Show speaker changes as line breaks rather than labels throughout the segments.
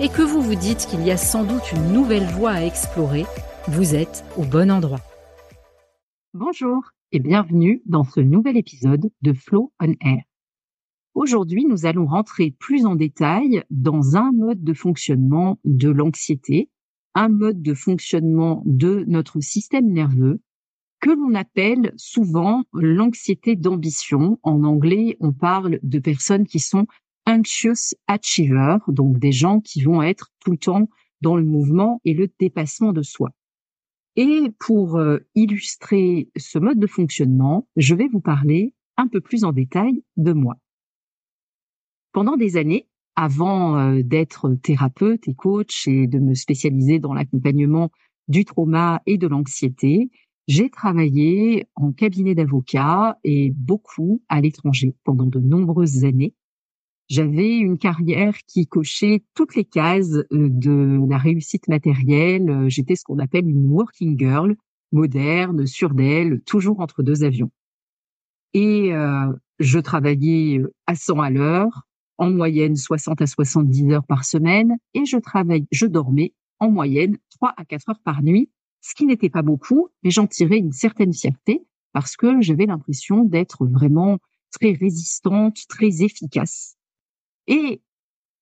et que vous vous dites qu'il y a sans doute une nouvelle voie à explorer, vous êtes au bon endroit.
Bonjour et bienvenue dans ce nouvel épisode de Flow on Air. Aujourd'hui, nous allons rentrer plus en détail dans un mode de fonctionnement de l'anxiété, un mode de fonctionnement de notre système nerveux que l'on appelle souvent l'anxiété d'ambition. En anglais, on parle de personnes qui sont anxious achievers, donc des gens qui vont être tout le temps dans le mouvement et le dépassement de soi. Et pour euh, illustrer ce mode de fonctionnement, je vais vous parler un peu plus en détail de moi. Pendant des années, avant euh, d'être thérapeute et coach et de me spécialiser dans l'accompagnement du trauma et de l'anxiété, j'ai travaillé en cabinet d'avocat et beaucoup à l'étranger pendant de nombreuses années j'avais une carrière qui cochait toutes les cases euh, de la réussite matérielle. Euh, j'étais ce qu'on appelle une working girl, moderne, sûre d'elle, toujours entre deux avions. Et euh, je travaillais à 100 à l'heure, en moyenne 60 à 70 heures par semaine, et je travaillais, je dormais en moyenne 3 à 4 heures par nuit, ce qui n'était pas beaucoup, mais j'en tirais une certaine fierté parce que j'avais l'impression d'être vraiment très résistante, très efficace. Et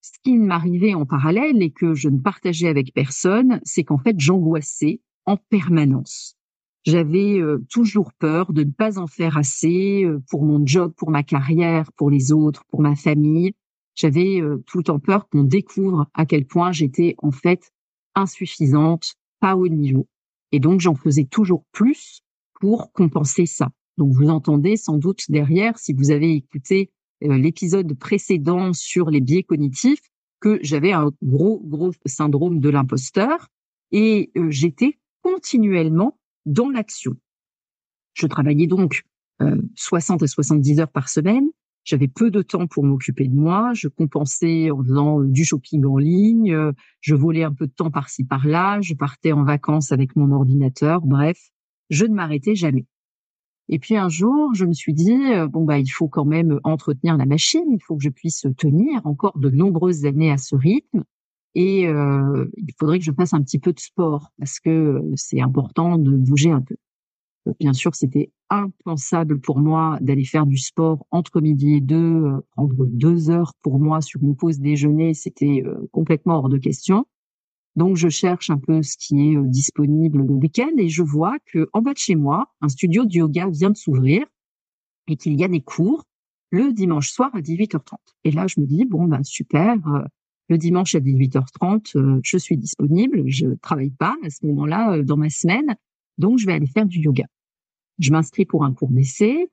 ce qui m'arrivait en parallèle et que je ne partageais avec personne, c'est qu'en fait, j'angoissais en permanence. J'avais euh, toujours peur de ne pas en faire assez euh, pour mon job, pour ma carrière, pour les autres, pour ma famille. J'avais euh, tout le temps peur qu'on découvre à quel point j'étais en fait insuffisante, pas au niveau. Et donc, j'en faisais toujours plus pour compenser ça. Donc, vous entendez sans doute derrière, si vous avez écouté l'épisode précédent sur les biais cognitifs que j'avais un gros, gros syndrome de l'imposteur et euh, j'étais continuellement dans l'action. Je travaillais donc 60 euh, à 70 heures par semaine. J'avais peu de temps pour m'occuper de moi. Je compensais en faisant du shopping en ligne. Je volais un peu de temps par-ci par-là. Je partais en vacances avec mon ordinateur. Bref, je ne m'arrêtais jamais. Et puis un jour, je me suis dit euh, bon bah il faut quand même entretenir la machine, il faut que je puisse tenir encore de nombreuses années à ce rythme et euh, il faudrait que je fasse un petit peu de sport parce que euh, c'est important de bouger un peu. Bien sûr, c'était impensable pour moi d'aller faire du sport entre midi et deux, prendre deux heures pour moi sur une pause déjeuner, c'était complètement hors de question. Donc, je cherche un peu ce qui est euh, disponible le week-end et je vois que en bas de chez moi, un studio de yoga vient de s'ouvrir et qu'il y a des cours le dimanche soir à 18h30. Et là, je me dis, bon, ben, super, euh, le dimanche à 18h30, euh, je suis disponible, je travaille pas à ce moment-là dans ma semaine, donc je vais aller faire du yoga. Je m'inscris pour un cours d'essai,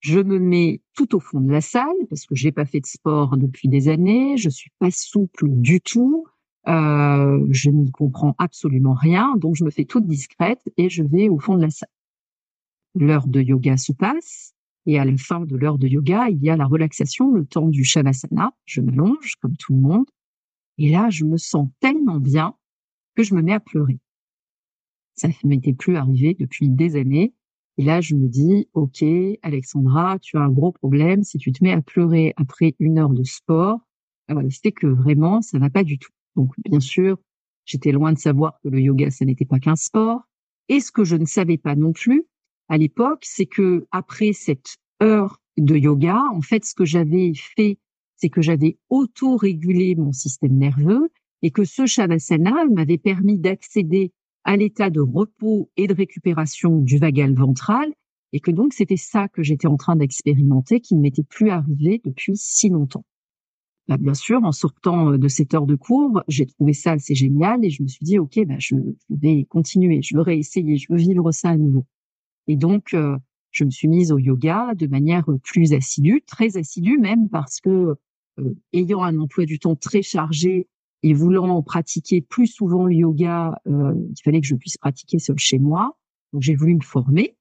je me mets tout au fond de la salle parce que j'ai pas fait de sport depuis des années, je suis pas souple du tout, euh, je n'y comprends absolument rien, donc je me fais toute discrète et je vais au fond de la salle. L'heure de yoga se passe et à la fin de l'heure de yoga, il y a la relaxation, le temps du shavasana. Je m'allonge comme tout le monde et là, je me sens tellement bien que je me mets à pleurer. Ça ne m'était plus arrivé depuis des années. Et là, je me dis, OK, Alexandra, tu as un gros problème. Si tu te mets à pleurer après une heure de sport, c'est que vraiment, ça va pas du tout. Donc, bien sûr, j'étais loin de savoir que le yoga, ça n'était pas qu'un sport. Et ce que je ne savais pas non plus à l'époque, c'est que après cette heure de yoga, en fait, ce que j'avais fait, c'est que j'avais auto-régulé mon système nerveux et que ce shavasana m'avait permis d'accéder à l'état de repos et de récupération du vagal ventral et que donc c'était ça que j'étais en train d'expérimenter qui ne m'était plus arrivé depuis si longtemps. Bah, bien sûr, en sortant euh, de cette heure de cours, j'ai trouvé ça assez génial et je me suis dit, OK, bah, je, vais continuer, je veux réessayer, je veux vivre ça à nouveau. Et donc, euh, je me suis mise au yoga de manière plus assidue, très assidue même parce que euh, ayant un emploi du temps très chargé et voulant pratiquer plus souvent le yoga, il fallait que je puisse pratiquer seul chez moi. Donc j'ai voulu me former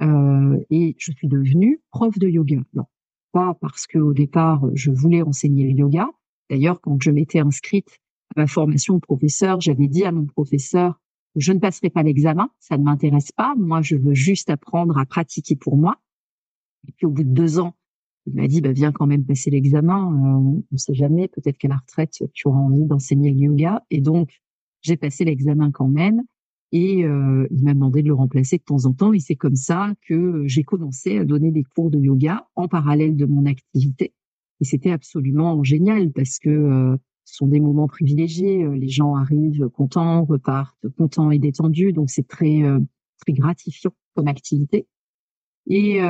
et je suis devenue prof de yoga parce qu'au départ, je voulais enseigner le yoga. D'ailleurs, quand je m'étais inscrite à ma formation de professeur, j'avais dit à mon professeur, je ne passerai pas l'examen, ça ne m'intéresse pas. Moi, je veux juste apprendre à pratiquer pour moi. Et puis, au bout de deux ans, il m'a dit, bah, viens quand même passer l'examen. Euh, on ne sait jamais, peut-être qu'à la retraite, tu auras envie d'enseigner le yoga. Et donc, j'ai passé l'examen quand même. Et euh, il m'a demandé de le remplacer de temps en temps. Et c'est comme ça que j'ai commencé à donner des cours de yoga en parallèle de mon activité. Et c'était absolument génial parce que euh, ce sont des moments privilégiés. Euh, les gens arrivent contents, repartent contents et détendus. Donc c'est très très gratifiant comme activité. Et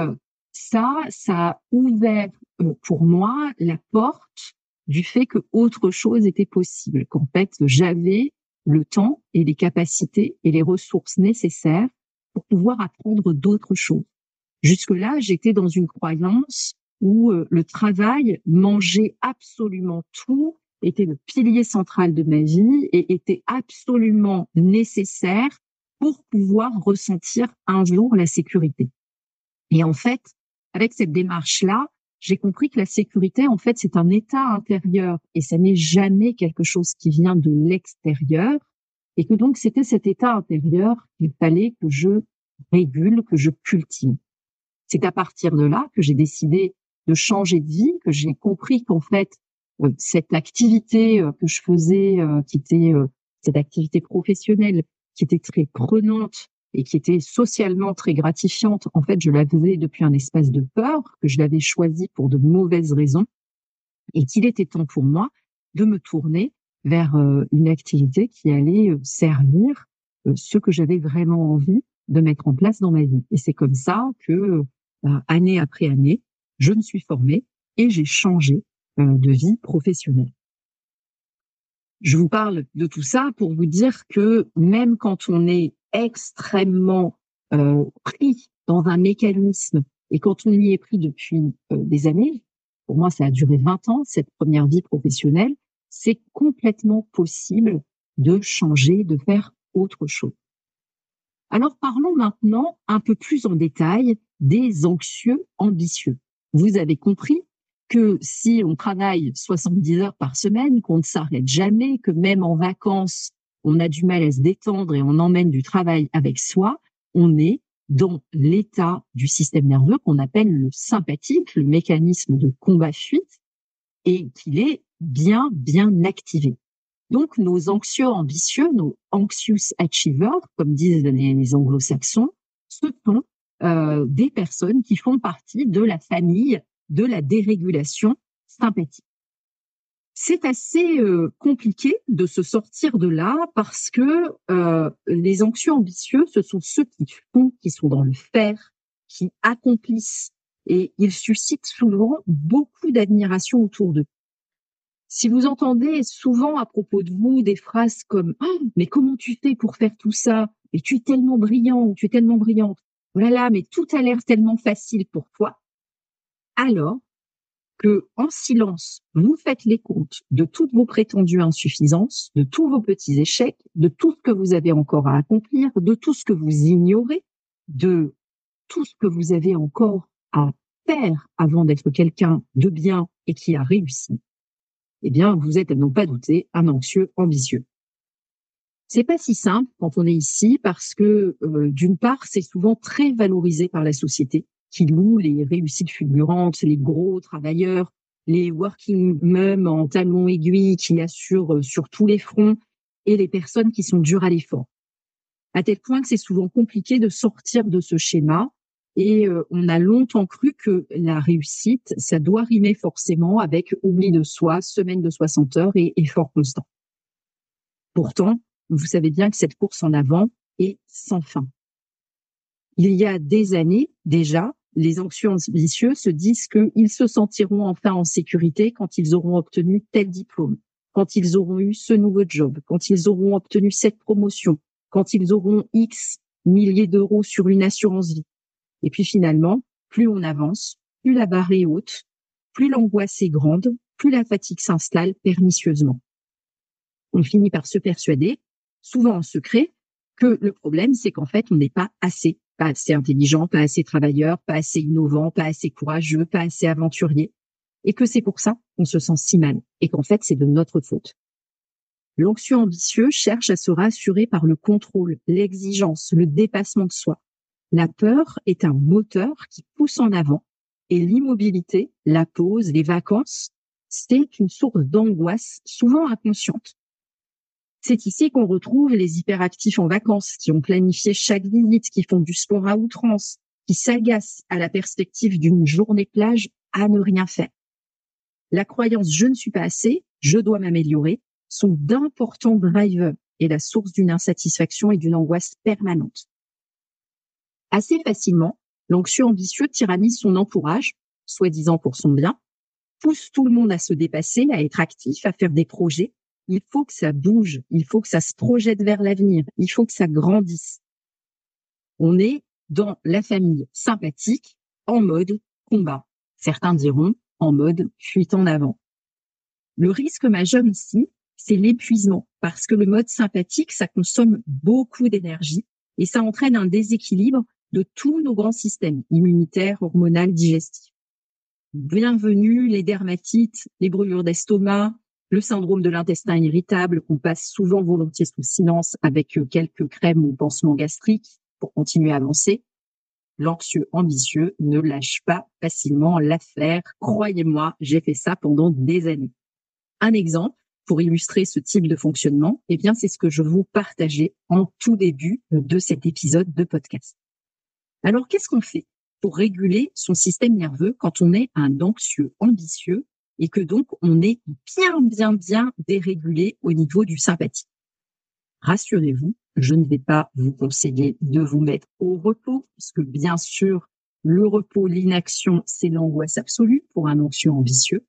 ça, ça a ouvert pour moi la porte du fait que autre chose était possible, qu'en fait j'avais le temps et les capacités et les ressources nécessaires pour pouvoir apprendre d'autres choses. Jusque-là, j'étais dans une croyance où euh, le travail mangeait absolument tout, était le pilier central de ma vie et était absolument nécessaire pour pouvoir ressentir un jour la sécurité. Et en fait, avec cette démarche-là, j'ai compris que la sécurité, en fait, c'est un état intérieur et ça n'est jamais quelque chose qui vient de l'extérieur. Et que donc, c'était cet état intérieur qu'il fallait que je régule, que je cultive. C'est à partir de là que j'ai décidé de changer de vie, que j'ai compris qu'en fait, euh, cette activité euh, que je faisais, euh, qui était cette activité professionnelle, qui était très prenante, et qui était socialement très gratifiante, en fait, je la faisais depuis un espace de peur, que je l'avais choisi pour de mauvaises raisons, et qu'il était temps pour moi de me tourner vers euh, une activité qui allait euh, servir euh, ce que j'avais vraiment envie de mettre en place dans ma vie. Et c'est comme ça que, année après année, je me suis formée et j'ai changé de vie professionnelle. Je vous parle de tout ça pour vous dire que même quand on est extrêmement euh, pris dans un mécanisme. Et quand on y est pris depuis euh, des années, pour moi ça a duré 20 ans, cette première vie professionnelle, c'est complètement possible de changer, de faire autre chose. Alors parlons maintenant un peu plus en détail des anxieux ambitieux. Vous avez compris que si on travaille 70 heures par semaine, qu'on ne s'arrête jamais, que même en vacances, on a du mal à se détendre et on emmène du travail avec soi, on est dans l'état du système nerveux qu'on appelle le sympathique, le mécanisme de combat-fuite, et qu'il est bien, bien activé. Donc, nos anxieux ambitieux, nos anxious achievers, comme disent les, anglo-saxons, ce sont euh, des personnes qui font partie de la famille de la dérégulation sympathique c'est assez euh, compliqué de se sortir de là parce que euh, les anxieux ambitieux, ce sont ceux qui font, qui sont dans le faire, qui accomplissent et ils suscitent souvent beaucoup d'admiration autour d'eux. Si vous entendez souvent à propos de vous des phrases comme oh, mais comment tu fais pour faire tout ça? Et tu es tellement brillant, tu es tellement brillante. Oh mais tout a l'air tellement facile pour toi. Alors, que, en silence, vous faites les comptes de toutes vos prétendues insuffisances, de tous vos petits échecs, de tout ce que vous avez encore à accomplir, de tout ce que vous ignorez, de tout ce que vous avez encore à faire avant d'être quelqu'un de bien et qui a réussi, eh bien, vous êtes, à n'en pas douter, un anxieux ambitieux. C'est pas si simple quand on est ici parce que, euh, d'une part, c'est souvent très valorisé par la société qui louent les réussites fulgurantes, les gros travailleurs, les working mums en talons aiguilles qui assurent euh, sur tous les fronts et les personnes qui sont dures à l'effort. À tel point que c'est souvent compliqué de sortir de ce schéma et euh, on a longtemps cru que la réussite, ça doit rimer forcément avec oubli de soi, semaine de 60 heures et effort constant. Pourtant, vous savez bien que cette course en avant est sans fin. Il y a des années déjà, les anxieux ambitieux se disent qu'ils se sentiront enfin en sécurité quand ils auront obtenu tel diplôme, quand ils auront eu ce nouveau job, quand ils auront obtenu cette promotion, quand ils auront X milliers d'euros sur une assurance vie. Et puis finalement, plus on avance, plus la barre est haute, plus l'angoisse est grande, plus la fatigue s'installe pernicieusement. On finit par se persuader, souvent en secret, que le problème, c'est qu'en fait, on n'est pas assez, pas assez intelligent, pas assez travailleur, pas assez innovant, pas assez courageux, pas assez aventurier, et que c'est pour ça qu'on se sent si mal, et qu'en fait, c'est de notre faute. L'anxieux ambitieux cherche à se rassurer par le contrôle, l'exigence, le dépassement de soi. La peur est un moteur qui pousse en avant et l'immobilité, la pause, les vacances, c'est une source d'angoisse souvent inconsciente. C'est ici qu'on retrouve les hyperactifs en vacances qui ont planifié chaque visite, qui font du sport à outrance, qui s'agacent à la perspective d'une journée plage à ne rien faire. La croyance je ne suis pas assez, je dois m'améliorer sont d'importants drivers et la source d'une insatisfaction et d'une angoisse permanente. Assez facilement, l'anxieux ambitieux tyrannise son entourage, soi-disant pour son bien, pousse tout le monde à se dépasser, à être actif, à faire des projets. Il faut que ça bouge, il faut que ça se projette vers l'avenir, il faut que ça grandisse. On est dans la famille sympathique en mode combat. Certains diront en mode fuite en avant. Le risque majeur ici, c'est l'épuisement parce que le mode sympathique, ça consomme beaucoup d'énergie et ça entraîne un déséquilibre de tous nos grands systèmes immunitaires, hormonaux, digestifs. Bienvenue les dermatites, les brûlures d'estomac, le syndrome de l'intestin irritable qu'on passe souvent volontiers sous silence avec euh, quelques crèmes ou pansements gastriques pour continuer à avancer. L'anxieux ambitieux ne lâche pas facilement l'affaire. Croyez-moi, j'ai fait ça pendant des années. Un exemple, pour illustrer ce type de fonctionnement, eh bien, c'est ce que je vous partageais en tout début de cet épisode de podcast. Alors, qu'est-ce qu'on fait pour réguler son système nerveux quand on est un anxieux ambitieux? Et que donc on est bien, bien, bien dérégulé au niveau du sympathique? Rassurez-vous, je ne vais pas vous conseiller de vous mettre au repos, puisque bien sûr, le repos, l'inaction, c'est l'angoisse absolue pour un anxieux ambitieux.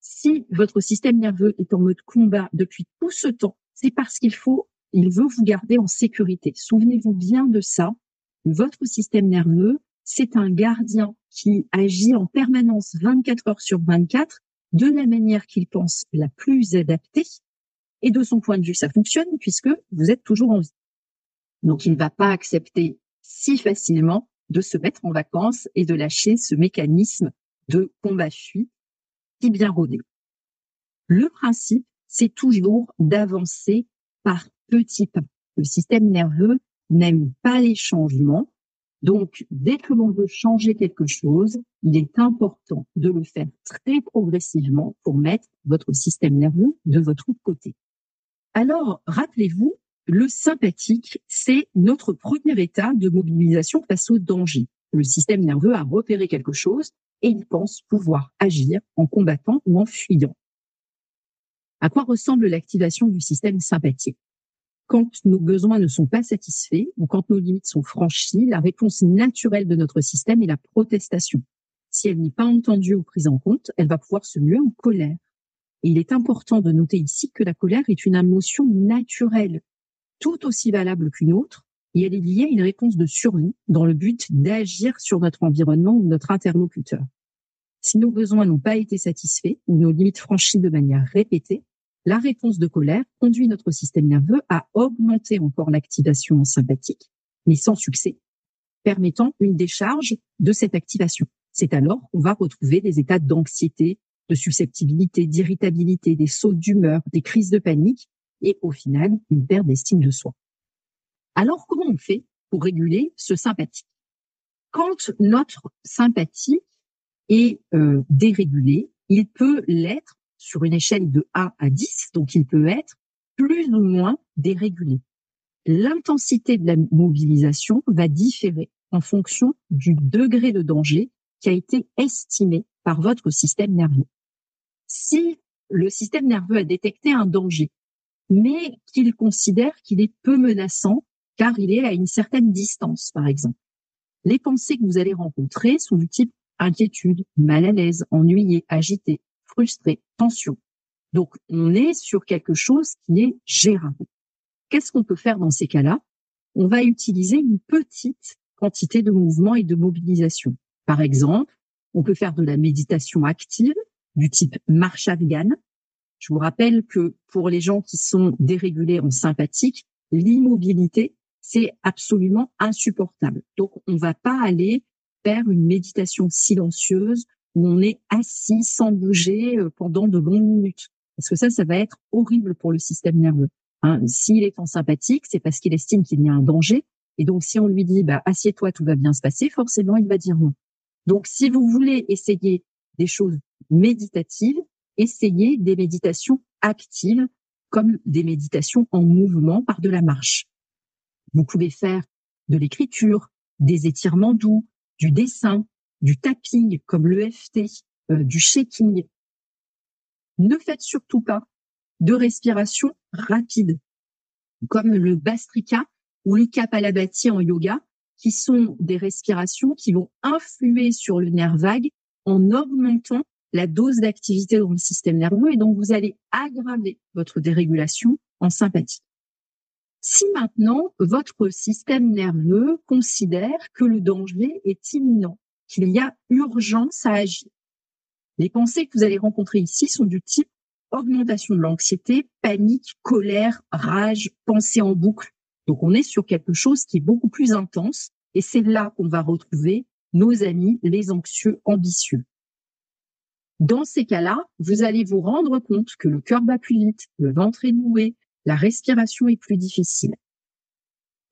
Si votre système nerveux est en mode combat depuis tout ce temps, c'est parce qu'il faut, il veut vous garder en sécurité. Souvenez-vous bien de ça. Votre système nerveux, c'est un gardien qui agit en permanence 24 heures sur 24 de la manière qu'il pense la plus adaptée. Et de son point de vue, ça fonctionne puisque vous êtes toujours en vie. Donc, il ne va pas accepter si facilement de se mettre en vacances et de lâcher ce mécanisme de combat-fuit si bien rodé. Le principe, c'est toujours d'avancer par petits pas. Le système nerveux n'aime pas les changements. Donc, dès que l'on veut changer quelque chose, il est important de le faire très progressivement pour mettre votre système nerveux de votre côté. Alors, rappelez-vous, le sympathique, c'est notre premier état de mobilisation face au danger. Le système nerveux a repéré quelque chose et il pense pouvoir agir en combattant ou en fuyant. À quoi ressemble l'activation du système sympathique? Quand nos besoins ne sont pas satisfaits ou quand nos limites sont franchies, la réponse naturelle de notre système est la protestation. Si elle n'est pas entendue ou prise en compte, elle va pouvoir se muer en colère. Il est important de noter ici que la colère est une émotion naturelle, tout aussi valable qu'une autre, et elle est liée à une réponse de survie dans le but d'agir sur notre environnement ou notre interlocuteur. Si nos besoins n'ont pas été satisfaits ou nos limites franchies de manière répétée, la réponse de colère conduit notre système nerveux à augmenter encore l'activation sympathique, mais sans succès, permettant une décharge de cette activation. C'est alors qu'on va retrouver des états d'anxiété, de susceptibilité, d'irritabilité, des sauts d'humeur, des crises de panique et au final une perte d'estime de soi. Alors, comment on fait pour réguler ce sympathique? Quand notre sympathie est euh, dérégulé, il peut l'être sur une échelle de 1 à 10, donc il peut être plus ou moins dérégulé. L'intensité de la mobilisation va différer en fonction du degré de danger qui a été estimé par votre système nerveux. Si le système nerveux a détecté un danger mais qu'il considère qu'il est peu menaçant car il est à une certaine distance, par exemple. Les pensées que vous allez rencontrer sont du type inquiétude, mal à l'aise, ennuyé, agité, frustré, tension. Donc, on est sur quelque chose qui est gérable. Qu'est-ce qu'on peut faire dans ces cas-là? On va utiliser une petite quantité de mouvement et de mobilisation. Par exemple, on peut faire de la méditation active du type marche afghane. Je vous rappelle que pour les gens qui sont dérégulés en sympathique, l'immobilité, c'est absolument insupportable. Donc, on va pas aller faire une méditation silencieuse où on est assis sans bouger euh, pendant de longues minutes. Parce que ça, ça va être horrible pour le système nerveux. Hein. S'il est en sympathique, c'est parce qu'il estime qu'il y a un danger. Et donc, si on lui dit, bah, assieds-toi, tout va bien se passer, forcément, il va dire non. Donc, si vous voulez essayer des choses méditatives, essayez des méditations actives, comme des méditations en mouvement par de la marche. Vous pouvez faire de l'écriture, des étirements doux, du dessin, du tapping comme l'EFT, euh, du shaking. Ne faites surtout pas de respiration rapide comme le Bastrika ou le Kapalabhati en yoga, qui sont des respirations qui vont influer sur le nerf vague en augmentant la dose d'activité dans le système nerveux et donc vous allez aggraver votre dérégulation en sympathie. Si maintenant votre système nerveux considère que le danger est imminent, qu'il y a urgence à agir, les pensées que vous allez rencontrer ici sont du type augmentation de l'anxiété, panique, colère, rage, pensée en boucle. Donc on est sur quelque chose qui est beaucoup plus intense et c'est là qu'on va retrouver nos amis, les anxieux ambitieux. Dans ces cas-là, vous allez vous rendre compte que le cœur bat plus vite, le ventre est noué, la respiration est plus difficile.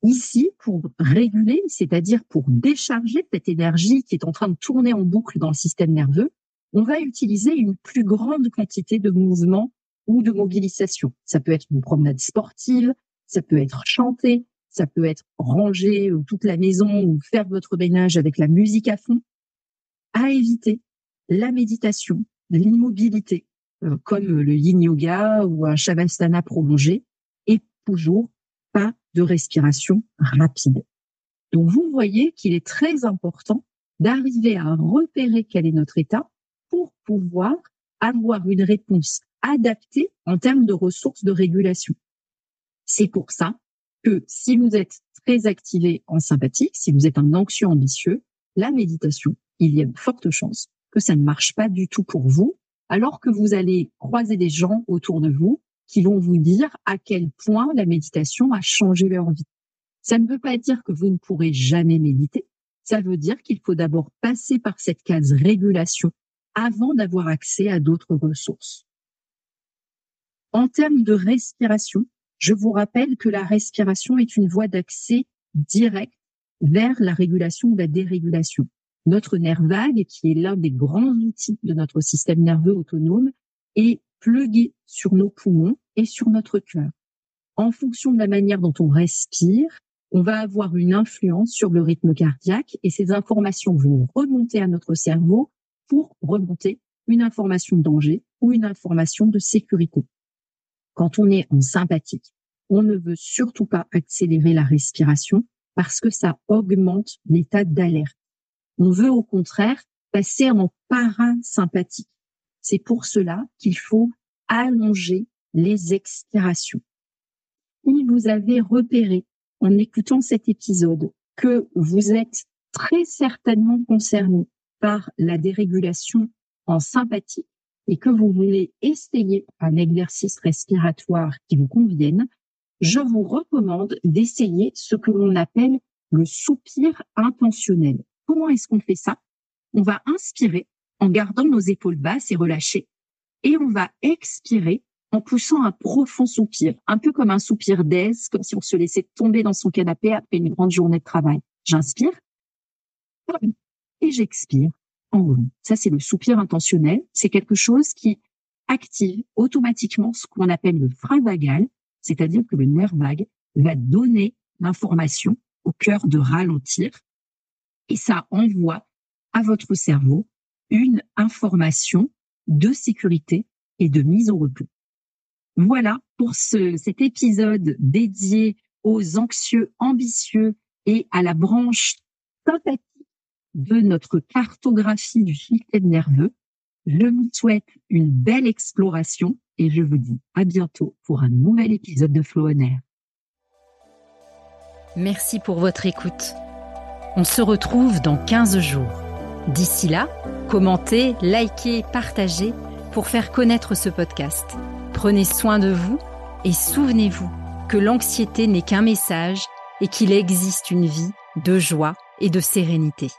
Ici, pour réguler, c'est-à-dire pour décharger cette énergie qui est en train de tourner en boucle dans le système nerveux, on va utiliser une plus grande quantité de mouvements ou de mobilisation. Ça peut être une promenade sportive, ça peut être chanter, ça peut être ranger euh, toute la maison ou faire votre ménage avec la musique à fond. À éviter la méditation, l'immobilité, euh, comme le yin yoga ou un shavasana prolongé, et toujours de respiration rapide. Donc vous voyez qu'il est très important d'arriver à repérer quel est notre état pour pouvoir avoir une réponse adaptée en termes de ressources de régulation. C'est pour ça que si vous êtes très activé en sympathique, si vous êtes un anxieux ambitieux, la méditation, il y a de fortes chances que ça ne marche pas du tout pour vous alors que vous allez croiser des gens autour de vous qui vont vous dire à quel point la méditation a changé leur vie. Ça ne veut pas dire que vous ne pourrez jamais méditer. Ça veut dire qu'il faut d'abord passer par cette case régulation avant d'avoir accès à d'autres ressources. En termes de respiration, je vous rappelle que la respiration est une voie d'accès direct vers la régulation ou la dérégulation notre nerf vague, qui est l'un des grands outils de notre système nerveux autonome, est plugué sur nos poumons et sur notre cœur. En fonction de la manière dont on respire, on va avoir une influence sur le rythme cardiaque et ces informations vont remonter à notre cerveau pour remonter une information de danger ou une information de sécurité. Quand on est en sympathique, on ne veut surtout pas accélérer la respiration parce que ça augmente l'état d'alerte. On veut au contraire passer en parasympathique. C'est pour cela qu'il faut allonger les expirations. Si vous avez repéré en écoutant cet épisode que vous êtes très certainement concerné par la dérégulation en sympathie et que vous voulez essayer un exercice respiratoire qui vous convienne, je vous recommande d'essayer ce que l'on appelle le soupir intentionnel. Comment est-ce qu'on fait ça? On va inspirer en gardant nos épaules basses et relâchées. Et on va expirer en poussant un profond soupir, un peu comme un soupir d'aise, comme si on se laissait tomber dans son canapé après une grande journée de travail. J'inspire et j'expire en rond. Ça, c'est le soupir intentionnel. C'est quelque chose qui active automatiquement ce qu'on appelle le frein vagal, c'est-à-dire que le nerf vague va donner l'information au cœur de ralentir et ça envoie à votre cerveau une information de sécurité et de mise au repos. Voilà pour ce, cet épisode dédié aux anxieux ambitieux et à la branche sympathique de notre cartographie du système nerveux. Je vous souhaite une belle exploration et je vous dis à bientôt pour un nouvel épisode de Flow on Air.
Merci pour votre écoute. On se retrouve dans 15 jours. D'ici là, commentez, likez, partagez pour faire connaître ce podcast. Prenez soin de vous et souvenez-vous que l'anxiété n'est qu'un message et qu'il existe une vie de joie et de sérénité.